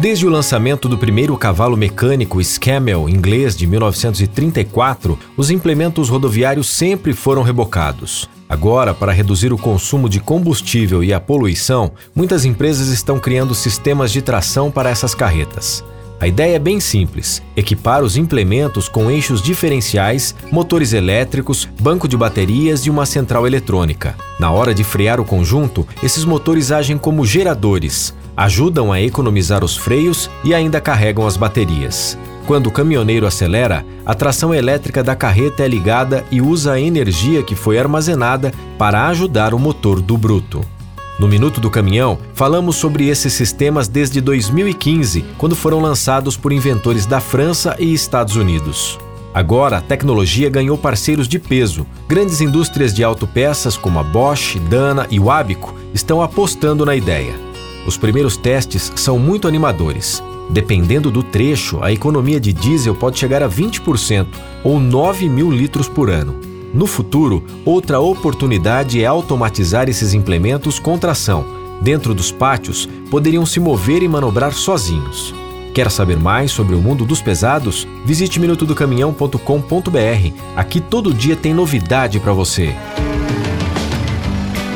Desde o lançamento do primeiro cavalo mecânico Scamel inglês de 1934, os implementos rodoviários sempre foram rebocados. Agora, para reduzir o consumo de combustível e a poluição, muitas empresas estão criando sistemas de tração para essas carretas. A ideia é bem simples: equipar os implementos com eixos diferenciais, motores elétricos, banco de baterias e uma central eletrônica. Na hora de frear o conjunto, esses motores agem como geradores, ajudam a economizar os freios e ainda carregam as baterias. Quando o caminhoneiro acelera, a tração elétrica da carreta é ligada e usa a energia que foi armazenada para ajudar o motor do bruto. No Minuto do Caminhão, falamos sobre esses sistemas desde 2015, quando foram lançados por inventores da França e Estados Unidos. Agora, a tecnologia ganhou parceiros de peso. Grandes indústrias de autopeças como a Bosch, Dana e o Abico estão apostando na ideia. Os primeiros testes são muito animadores. Dependendo do trecho, a economia de diesel pode chegar a 20% ou 9 mil litros por ano. No futuro, outra oportunidade é automatizar esses implementos com tração. Dentro dos pátios, poderiam se mover e manobrar sozinhos. Quer saber mais sobre o mundo dos pesados? Visite minutodocaminhão.com.br. Aqui todo dia tem novidade para você.